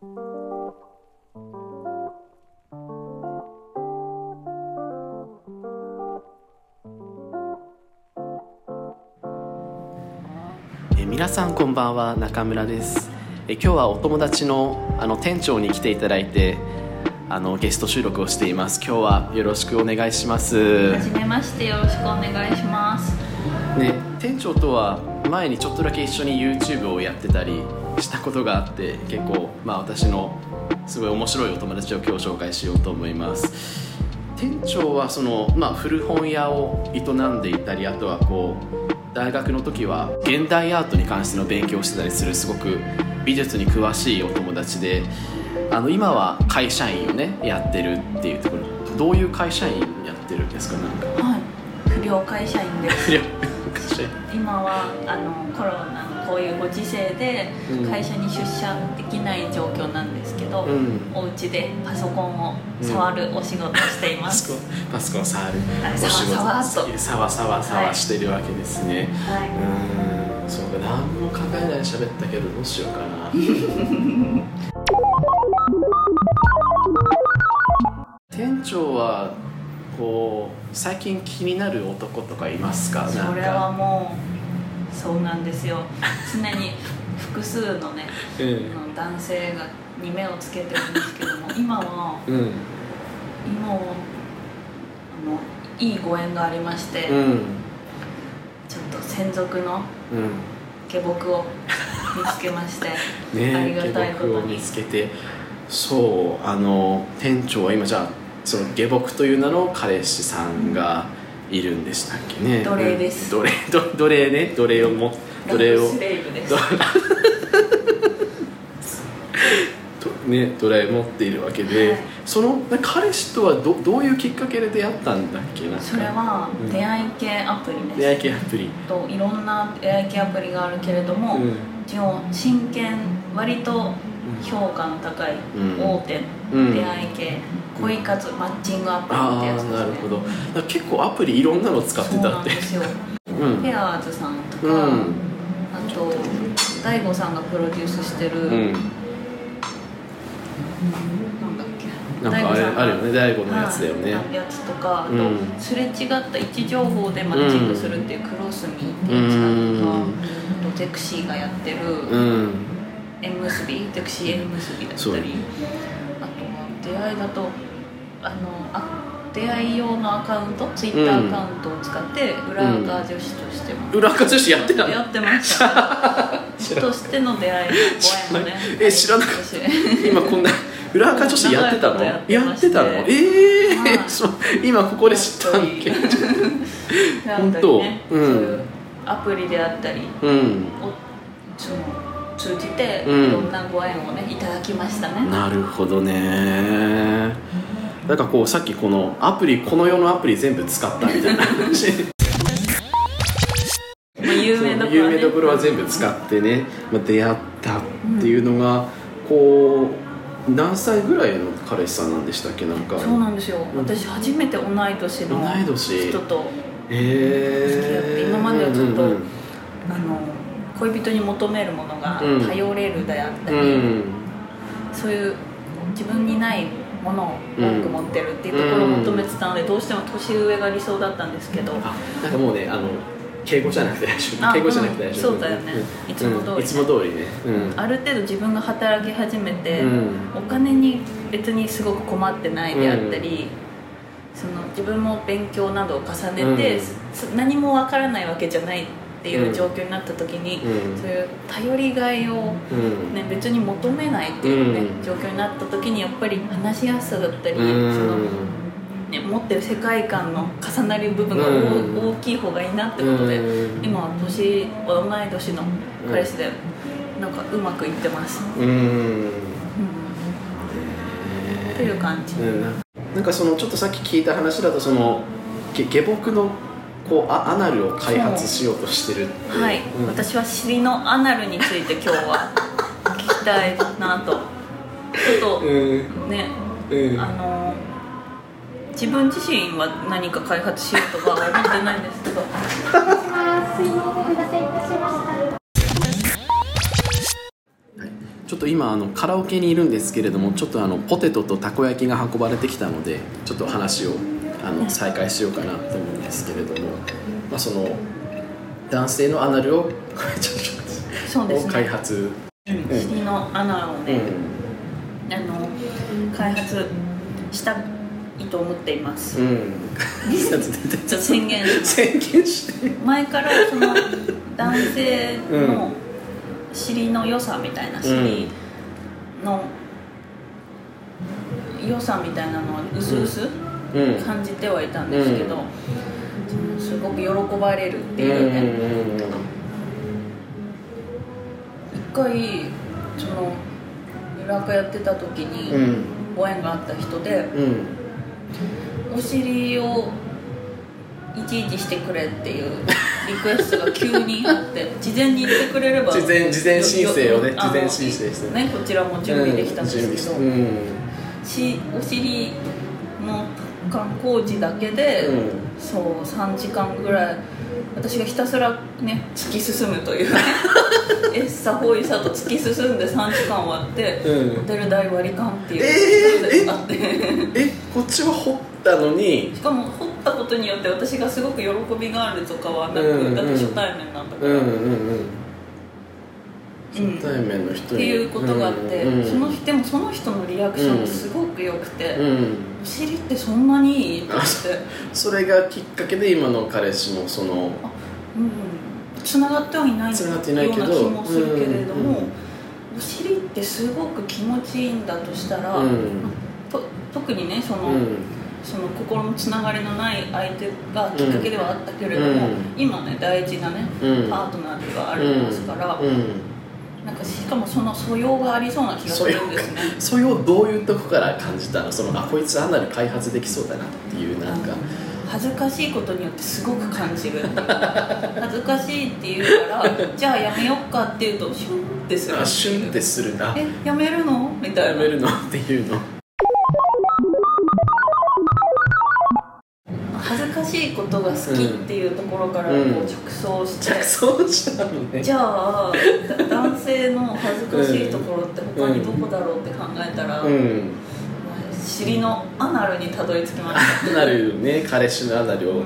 え皆さんこんばんは中村です。え今日はお友達のあの店長に来ていただいてあのゲスト収録をしています。今日はよろしくお願いします。はじめましてよろしくお願いします。ね店長とは前にちょっとだけ一緒に YouTube をやってたりしたことがあって結構まあ私のすごい面白いお友達を今日紹介しようと思います。店長はその、まあ、古本屋を営んでいたりあとはこう大学の時は現代アートに関しての勉強をしてたりするすごく美術に詳しいお友達であの今は会社員をねやってるっていうところどういう会社員やってるんですかなんか。はい。不良会社員です。今はあのコロナのこういうご時世でうん。会社に出社できない状況なんですけど、うん。お家でパソコンを触るお仕事をしていパます、ソコンパソコン触る。はい。お仕事。さわさわさわしてるわけですね、はうーん。そうか。何も考えないで喋ったけどどうしようかな。店長はこう最近気になる男とかいますか。それはもうそうなんですよ。常に複数のねうんあの男性がに目をつけてるんですけども 今はうん。今はあのいいご縁がありまして、うん。ちょっと専属のうん。下僕を見つけまして ねありがたいことに。下僕を見つけて。そうあの店長は今じゃあその下僕という名の彼氏さんがいるんでしたっけね。奴隷です。うん。奴隷ど奴隷ね。奴隷をもラ奴隷を。ね奴隷持っているわけで、はい。その彼氏とはどどういうきっかけで出会ったんだっけ？なそれはうん。出会い系アプリです、出会い系アプリ。といろんな出会い系アプリがあるけれども、うん。一応真剣割と評価の高いうん。大手うん。出会い系恋活マッチングアプリってやつですね。なるほど。結構アプリいろんなの使ってそうたって。なんですよ。うん。ペアーズさんとか、うん。あと大悟さんがプロデュースしてる、うん。なんだっけ？なんかあれあるよね。大悟のやつだよね、はいやつとか、あとうんすれ違った位置情報でマッチングするっていうクロスミーっていうやつだとか、うん。あとゼクシーがやってるうん。縁結びゼクシー縁結びだそうったりあとは出会いだとあのあ出会い用のアカウントツイッターアカウントを使って裏側女子としても、裏垢女子やってたの？やってました。としての出会いのご縁もねえ知らなかった。私今こんな裏垢女子やってたの？やってたの？ええう今ここで知ったんけ本当ねうんそういうアプリであったりうん。をその通じていうん。ろんなご縁をねいただきましたね、なるほどねなんかこうさっきこのアプリこの世のアプリ全部使ったみたいな話。まあ、有名どころは、ね、有名どころは全部使ってね、まあ、出会ったっていうのが、こう何歳ぐらいの彼氏さんなんでしたっけ？なんか。そうなんですよ、うん。私初めて同い年の同い年。人とへえ今まではちょっとうんあの恋人に求めるものがうん。頼れるであったり、うん。そういう自分にないものを多く持ってるっていうところを求めてたので、どうしても年上が理想だったんですけど。あなんかもうねあの敬語じゃなくて大丈あ夫敬語じゃなくて大丈夫、うんそうだよね。いつも通りね。うん。いつも通りね。うん。ある程度自分が働き始めて、うん。お金に別にすごく困ってないであったり、その自分も勉強などを重ねて、何もわからないわけじゃないっていう状況になった時に、うん。そういう頼りがいを、うん。ね、別に求めないっていう、ねうん。状況になった時にやっぱり話しやすさだったり、うん。そのね、持ってる世界観の重なる部分が大,、うん。大きい方がいいなってことで、うん。今は年同い年の彼氏で、なんかうまくいってます、うん。うん。っていう感じ、うんなんかそのちょっとさっき聞いた話だとそのげ下僕のこうあアナルを開発しようとしてるはい、うん。私は尻のアナルについて今日は聞きたいなと。ちょっとうん。ね、うん。あの自分自身は何か開発しようとかは思ってないんですけど。ちょっと今あのカラオケにいるんですけれどもちょっとあのポテトとたこ焼きが運ばれてきたのでちょっと話をあの再開しようかなと思うんですけれども、まあ、その男性のアナルを そうですね。開発、うん尻の穴をね、うん、あの開発したいと思っています、うん、宣言。宣言して。前からその男性の尻の良さみたいな尻の良さみたいなのはうすうすうん感じてはいたんですけど、すごく喜ばれるってうんいうね、うん一回その裏垢やってた時うんうにん。ご縁があった人でうんお尻をいちいちしてくれっていうリクエストが急にあって 事前に言ってくれれば事前事前申請をね事前申請して。ねこちらも準備できたんですけど、うん。しお尻の観光地だけで、うん。そう3時間ぐらい私がひたすらね突き進むという。ねエッサホイサと突き進んで3時間終わって、うん。ホテル代割り勘っていうえーのがあって、えこっちは掘ったのに。しかも掘ったことによって私がすごく喜びがあるとかはなく、うんうん。だって初対面なんだから、うんうんうんうん初対面の人に。っていうことがあって、うんそのでもその人のリアクションがすごく良くて、うん。お尻ってそんなにいいって言って。それがきっかけで今の彼氏もそのうんつながってはいないよ繋がっていないけどうな気もするけれども、うん。うんお尻ってすごく気持ちいいんだとしたら、うん。と特にねその,、うん。その心のつながりのない相手がきっかけではあったけれども、うん。今ね大事なね、うん。パートナーがありますから、うんなんかしかもその素養がありそうな気がするんですね。それをどういうとこから感じたのそのあこいつアナル開発できそうだなっていうなんか。恥ずかしいことによってすごく感じる。恥ずかしいって言うから じゃあやめよっかって言うとシュンってする。あシュンってするなえやめるの？みたいな。やめるの？っていうのことが好きっていうところからこう着想して、着想したのね。じゃあだ男性の恥ずかしいところって他にどこだろうって考えたら、うん。尻のアナルにたどり着きました、なるね。彼氏のアナルを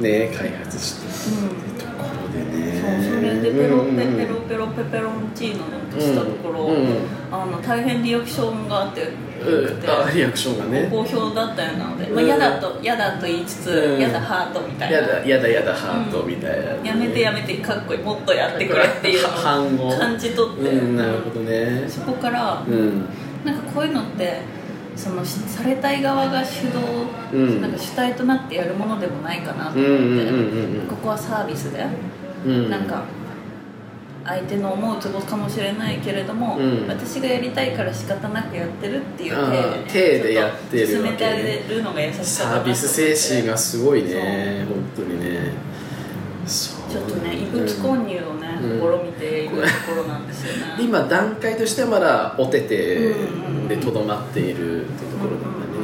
ね開発して。うん。ところでね。そうそれでペロペうん。ペロペロペペロンチーノとしたところ、あの大変リアクションがあってよくて、あリアクションがね。好評だったようなので、まあ、うん嫌だと嫌だと言いつつ、うん。嫌だハートみたいな。やだやだやだハートみたいな、やめてやめてかっこいい。もっとやってくれっていうのを感じ取って、うんなるほどね。そこからうん。なんかこういうのってそのしされたい側が主導、うん。なんか主体となってやるものでもないかなとうん思って、うんうん。ここはサービスで、うんうん。なんか相手の思うツボかもしれないけれども、うん。私がやりたいから仕方なくやってるっていうあー体体でやってるわけ。ね進めてるのが優しさサービス精神がすごいね本当にね。ちょっとね異物混入をね、うん。試みているところなんですよね、今段階としてはまだお手手でとどまっているってところなんだね、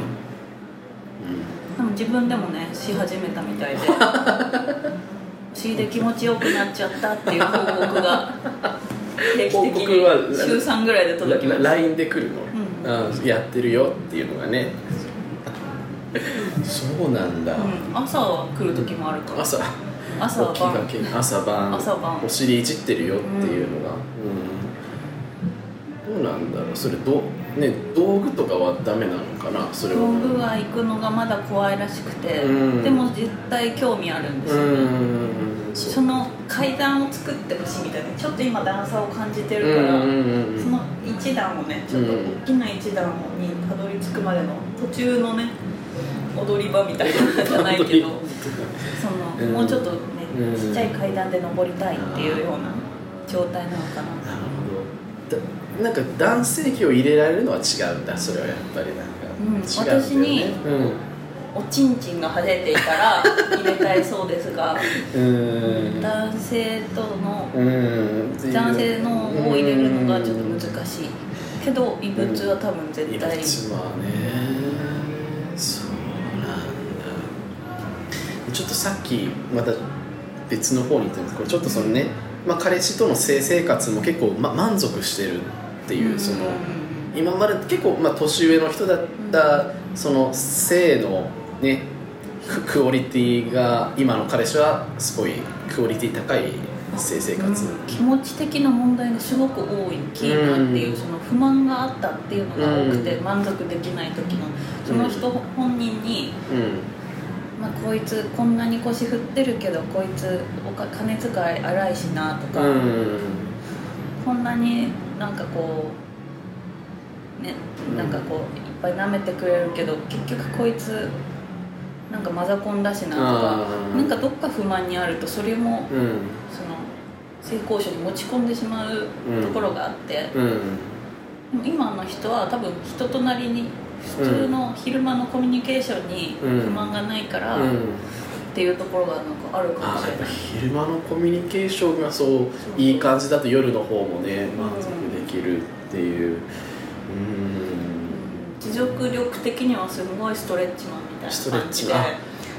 でも自分でもねし始めたみたいで お尻で気持ちよくなっちゃったっていう報告が 定期的報告はに週3ぐらいで届きまうん、す LINE で来るの、うん。あやってるよっていうのがね。そうなんだ、うん、朝は来る時もあるから。朝。朝晩。け朝晩。朝晩。お尻いじってるよっていうのが、うん。どうなんだろう？それどう？ね道具とかはダメなのかなそれは。道具は行くのがまだ怖いらしくて、うん。でも絶対興味あるんですうよ、んその階段を作ってほしいみたいなちょっと今段差を感じてるから、うんその一段をねちょっとうん大きな一段にたどり着くまでの途中のね踊り場みたいなのじゃないけど その、うん。もうちょっとね、うん。ちっちゃい階段で登りたいっていうような状態なのかな。なるほど。だなんか男性器を入れられるのは違うんだそれはやっぱりなんか、うん違うんだよね。私にうん。おちんちんが生えていたら入れたいそうですがうん。男性とのうん。男性のを入れるのがちょっと難しい。けど異物は多分絶対異物はねそうなんだ。ちょっとさっきまた別の方に行ったんですけどちょっとそのね、まあ、彼氏との性生活も結構、ま、満足してるっっていうそのうん今まで結構まあ年上の人だったその性のねククオリティが今の彼氏はすごいクオリティ高い性生活、うん。気持ち的な問題がすごく多いキーなっていう、うん。その不満があったっていうのが多くて、うん。満足できない時のその人本人に、うん。まあ、こいつこんなに腰振ってるけどこいつおか金遣い荒いしなとか、うん。こんなになんかこうねうん。なんかこういっぱい舐めてくれるけど結局こいつなんかマザコンだしなとかなんかどっか不満にあるとそれもうん。その性交渉に持ち込んでしまうところがあって、うん。今の人は多分人となりに普通の昼間のコミュニケーションにうん。不満がないから、うん。っていうところがなんかあるかもしれない。昼間のコミュニケーションがそういい感じだと夜の方もね満足できるっていう。うん。持続力的にはすごいストレッチマンみたいな感じで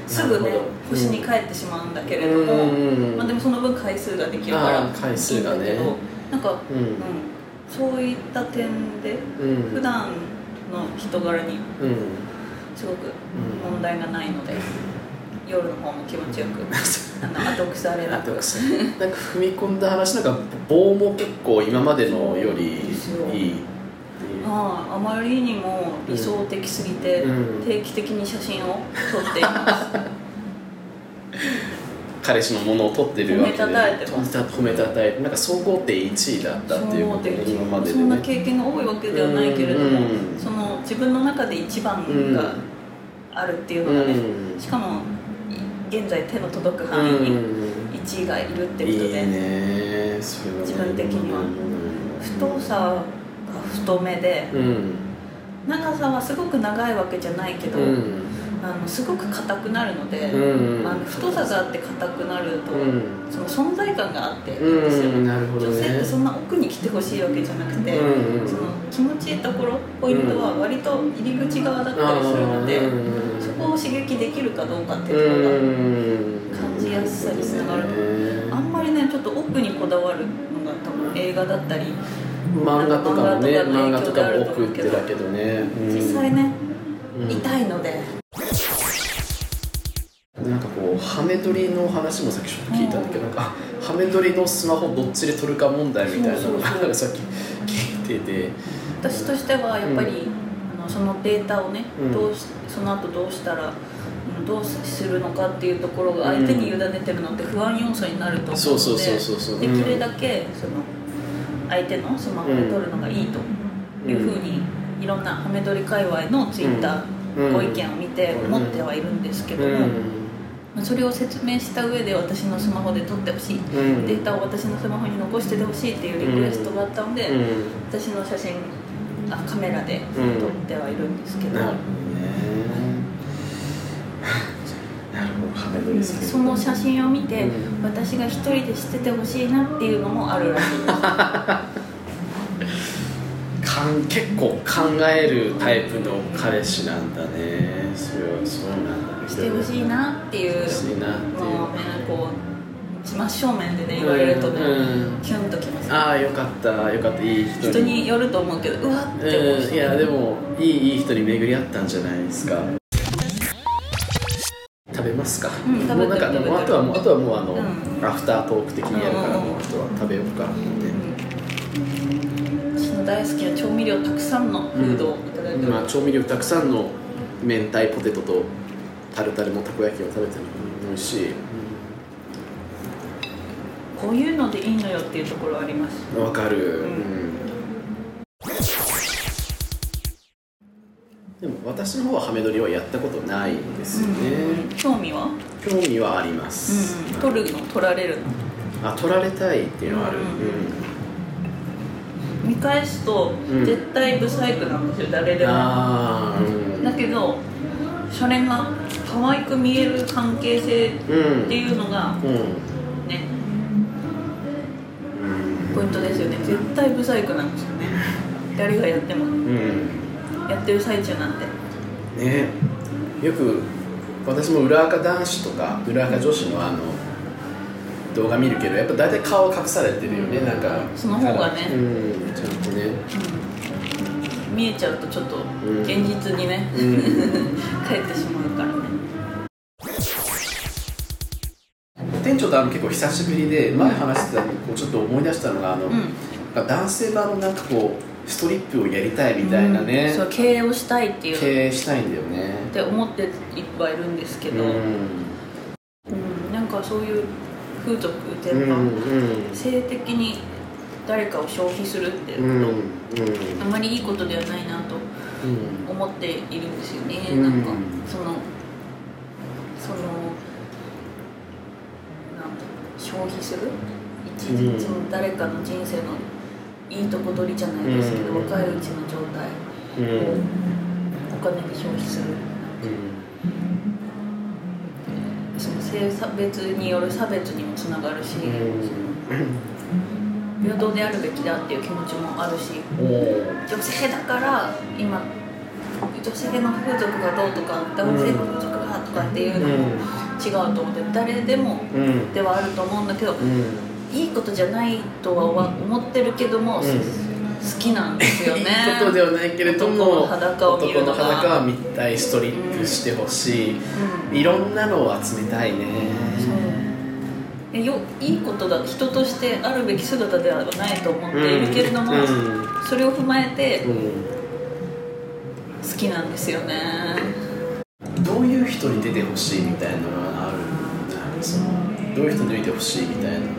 すぐね星に帰ってしまうんだけれども、うん。まあ、でもその分回数ができるから回数がね。いいんだけどなんか、ううん。ん、そういった点でうん。普段の人柄にうん。すごく問題がないので、夜の方も気持ちよくあの後腐れなくなんか踏み込んだ話なんか棒も結構今までのよりいい。あああまりにも理想的すぎて、うん。定期的に写真を撮っています。彼氏のものを取ってるわけで。褒めたたえてます。褒めたたえてなんか総合点1位だったっていうこと今まででそんなね経験が多いわけではないけれども、うん。その自分の中で一番があるっていうのがね、うん。しかもい現在手の届く範囲に1位がいるってことで、ね。それはね。自分的には。太さが太めでうん。長さはすごく長いわけじゃないけど、うん。あのすごく硬くなるので、うん。あの太さがあって硬くなると、うん。その存在感があっていいんうですよ、ん。なるほど女性っねてほしいわけじゃなくて、うんうんその気持ちいいところポイントは割と入り口側だったりするので、うんそこを刺激できるかどうかってういうところんが感じやすさにつながるう。ねあんまりねちょっと奥にこだわるのが多分映画だったり漫画とかもね漫漫画とかも奥ってだけどね。うん。実際ね、うん。痛いので、ハメ撮りの話もさっきちょっと聞いたんだけど、なんかハメ撮りのスマホどっちで撮るか問題みたいなのがさっき聞いてて。私としてはやっぱり、あのそのデータをね、うん。どうしその後どうしたらうんどうするのかっていうところが相手に委ねてるのって不安要素になると思うのでそうそうそうそうそう。できるだけその相手のスマホで撮るのがいいと。いうふうに、いろんなハメ撮り界隈のツイッター、うん。ご意見を見て思ってはいるんですけども、まあそれを説明した上で私のスマホで撮ってほしい、うん。データを私のスマホに残しててほしいっていうリクエストがあったので、うん。私の写真あカメラでうん。撮ってはいるんですけど、なるほどね。なるほど。その写真を見て、うん私が一人で捨ててほしいなっていうのもあるらしいです。かん結構考えるタイプの彼氏なんだね。それはそうなんだしてほしいなっていう欲しいなっていうもうねこう真正面でね言われるとね、うん。キュンときます。ああよかった。よかった。いい人に人によると思うけどうわって思う。うん。いやでもいいいい人に巡り合ったんじゃないですか。食べますか、うんもうなんか？もうあとはもうあとはもうあの、うんアフタートーク的にやるからうんもうあとは食べようか？って、私の大好きな調味料たくさん。のフードをいただいておりまあ、調味料たくさんの明太ポテトとタルタルのたこ焼きを食べてるの美味しい、こういうのでいいのよっていうところあります。うんわかる、ん。うん。でも私の方はハメ撮りはやったことないんですよね、興味は、興味はあります、うん、取るの取られるの？あ撮られたいっていうのはある、うん。うん。見返すとうん。絶対ブサイクなんですよ。誰でも。だけどそれが可愛く見える関係性うんっていうのがうん。ねうん。ポイントですよね。絶対ブサイクなんですよね。誰がやっても。うん。やってる最中なんて。ね。よく私も裏垢男子とか裏垢女子のあの動画見るけどやっぱ大体顔隠されてるよね、うん。なんかその方がね。うん。ちゃんとね。うん。見えちゃうとちょっとん。現実にね、うん。帰ってしまう構久しぶりで前話してたのにこうちょっと思い出したのがあの、うん。男性版のなんかこうストリップをやりたいみたいなね、そう経営をしたいっていう。経営したいんだよね。って思っていっぱいいるんですけど、うん。うん。なんかそういう風俗ってうんいうん。性的に誰かを消費するっていううんこと、あまりいいことではないなとうん思っているんですよね、うん。なんかそのそのなんだ消費する？一うん。日の誰かの人生のいいとこ取りじゃないですけど、うん。若いうちの状態うん。をお金で消費する。その性差別による差別にもつながるし、平等であるべきだっていう気持ちもあるし女性だから今女性の風俗がどうとか男性の風俗がとかっていうのも違うと思って誰でもうん。ではあると思うんだけどうん。いいことじゃないとは思ってるけども、うん。好きなんですよね。いいことではないけれども男の裸を見るの裸は見たいストリップしてほしい、うん。いろんなのを集めたいね。そう。よいいことだ。人としてあるべき姿ではないと思っているけれども、うん。それを踏まえてうん。好きなんですよねどういう人に出てほしいみたいなのはあるそのどういう人に出てほしいみたいなのも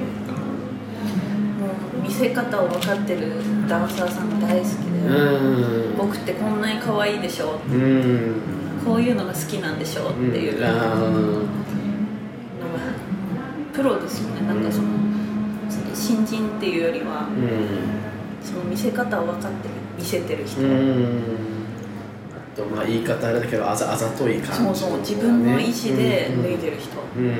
う見せ方を分かってるダンサーさんが大好きで、うん僕ってこんなに可愛いでしょうんこういうのが好きなんでしょっていう。のがあプロですよね。なんかその新人っていうよりはその見せ方を分かってる見せてる人、とまあ言い方あれだけどあざあざとい感じそうそう自分の意思で脱いでる人、うん。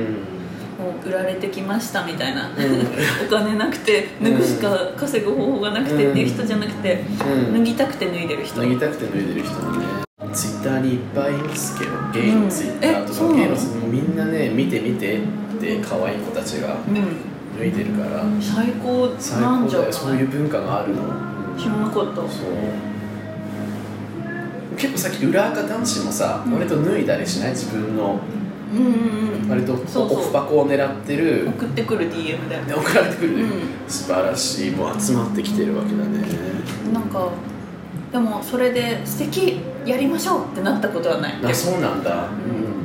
もう売られてきましたみたいな、ん。お金なくて脱ぐしか稼ぐ方法がなくてっていう人じゃなくて、うん。脱ぎたくて脱いでる人。脱ぎたくて脱いでる人もねツイッターにいっぱいいますけどゲイのツイッターとか、うんゲイのみんなね見て見てって可愛い子たちがうん。脱いでるから。最高なんじゃない？そういう文化があるの、うん。知らなかった。そう結構さっき裏垢男子もさ、うん。割と脱いだりしない？自分の。うんうんうん割とそうそう。オフ箱を狙ってる。送ってくる DM だよね。で送られてくる。ね、う素晴らしい。もう集まってきてるわけだね。なんかでもそれで素敵やりましょうってなったことはない。あそうなんだ。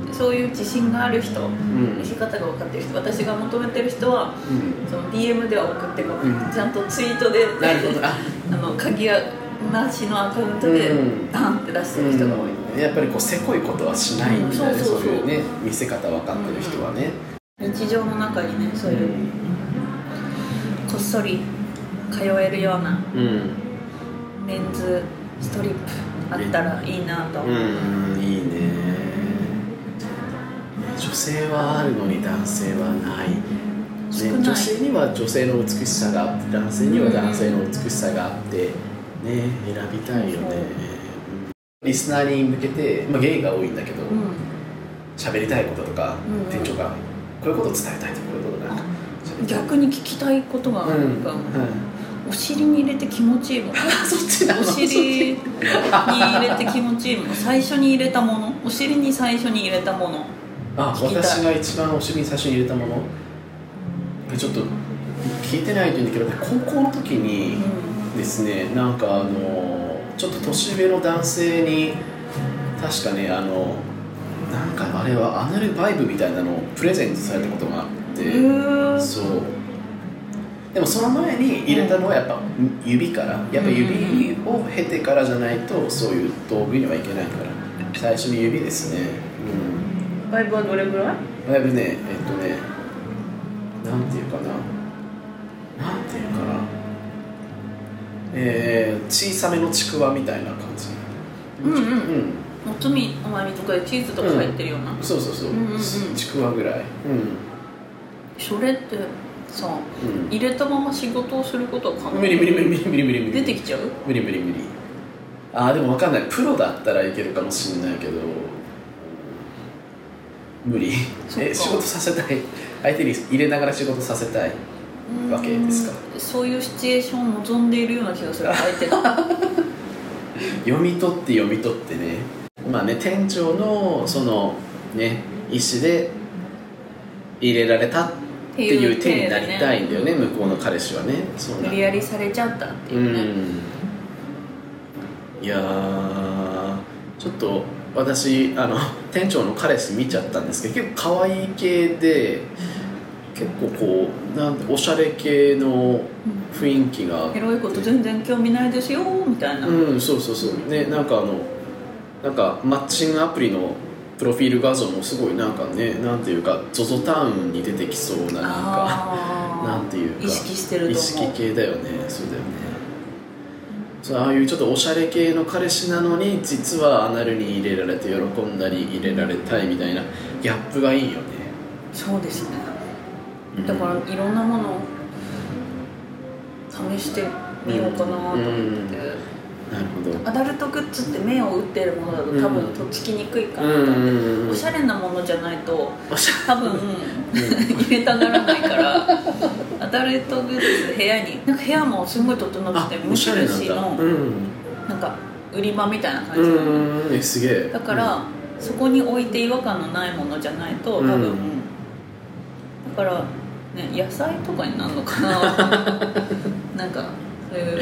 うん。そういう自信がある人うん。見せ方が分かってる人私が求めてる人はうん。その DM では送ってこなん。ちゃんとツイートで。なるほど。あ。あの鍵やなしのアカウントでうんバンって出してる人が多い、うん。やっぱりこうせこいことはしないんだね、うん。そうそうそう。いうね見せ方分かってる人はね、日常の中にねそういうこっそり通えるようなうんメンズストリップあったらいいなと、うんいいね。女性はあるのに男性はない。ね、少ない。女性には女性の美しさがあって男性には男性の美しさがあってね選びたいよね、うんリスナーに向けて、まあ、ゲイが多いんだけどうん。喋、りたいこととか、うん店長がこういうことを伝えたいとかこういうことが喋りたい。逆に聞きたいことがあるうんかお尻に入れて気持ちいいもの。そっちなのお尻に入れて気持ちいいもの。最初に入れたもの。お尻に最初に入れたもの。あ私が一番お尻に最初に入れたもの。ちょっと聞いてないというんだけど高校の時にですねなんかあのちょっと年上の男性に確かねあのなんかあれはアナルバイブみたいなのをプレゼントされたことがあって、そう。でもその前に入れたのはやっぱ指からやっぱ指を経てからじゃないとそういう道具にはいけないから最初に指ですね。うん。バイブはどれぐらい？だいぶねえっとねなんていうかな。なんていうかなえー、小さめのちくわみたいな感じ。うんうん。うん。おつみおまみとかでチーズとか入ってるような、そうそうそう,、うんうんうん。ちくわぐらい。それってさうん、入れたまま仕事をすることは可能？うん、無理無理無理無理無理無理無理。出てきちゃう？無理無理無理。あーでも分かんない。プロだったらいけるかもしれないけど。無理。え仕事させたい。相手に入れながら仕事させたいわけですか。うん。そういうシチュエーションを望んでいるような気がする。相手が。読み取って読み取ってね。まあね店長のそのね意思で入れられたっていう手になりたいんだよね向こうの彼氏はね。無理やりされちゃったってういうね、ん。いやーちょっと私あの店長の彼氏見ちゃったんですけど結構可愛い系で結構こうなんておしゃれ系の雰囲気が。エロいこと全然興味ないですよみたいな、うんそうそうそう。ねなんかあのなんかマッチングアプリのプロフィール画像もすごいなんかねなんていうか ZOZO タウンに出てきそうななんかなんていうか意識してると思う。意識系だよね。そうだよね。そうああいうちょっとおしゃれ系の彼氏なのに実はアナルに入れられて喜んだり入れられたいみたいなギャップがいいよね。そうですね。うんだからいろんなものを試してみようかなと思って、なるほど。アダルトグッズって目を打ってるものだと多分とっつきにくいかなとうん。思って、うんうんおしゃれなものじゃないと多分入れたがらないから。アダルトグッズ部屋になんか部屋もすごい整あってて無おしゃれなんだ。印のうん。なんか売り場みたいな感うじすげえ。だから、そこに置いて違和感のないものじゃないと多分、うんだからね野菜とかになるのかな。なんかそういう。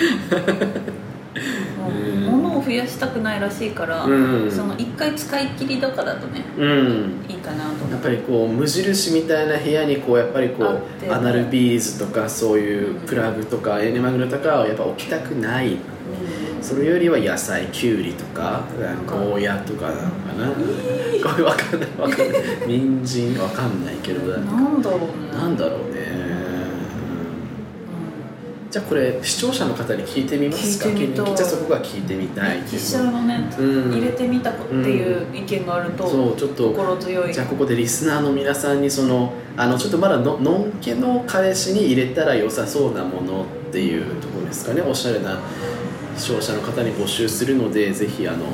物を増やしたくないらしいから、うん。その一回使い切りとかだとねうん。いいかなとやって。ぱりこう無印みたいな部屋にこうやっぱりこうアナルビーズとかそういうプラグとかエネマグロとかはやっぱ置きたくない。それよりは野菜きゅうりとかゴーヤとかなのかな。これ わかんない。わかんない。人参？わかんないけどなんだろうねなんだろうね。じゃあこれ視聴者の方に聞いてみますか？じゃあそこが聞いてみたい実写のね、うん。入れてみたっていう意見があると、そうちょっと心強い。じゃあここでリスナーの皆さんにそのあのちょっとまだののんけの彼氏に入れたら良さそうなものっていうところですかね？おしゃれな視聴者の方に募集するのでぜひあの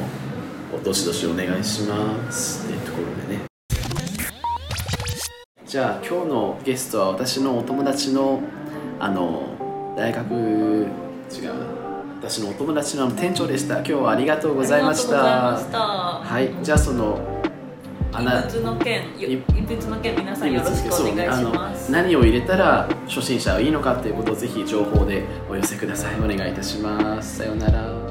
どしどしお願いしますねじゃあ今日のゲストは私のお友達のあの大学違うな私のお友達の店長でした。今日はありがとうございました。ありがとうございました。はい。じゃあその異物の件異物の件皆さんよろしくお願いします。何を入れたら初心者はいいのかっていうことをぜひ情報でお寄せください。お願いいたします。さようなら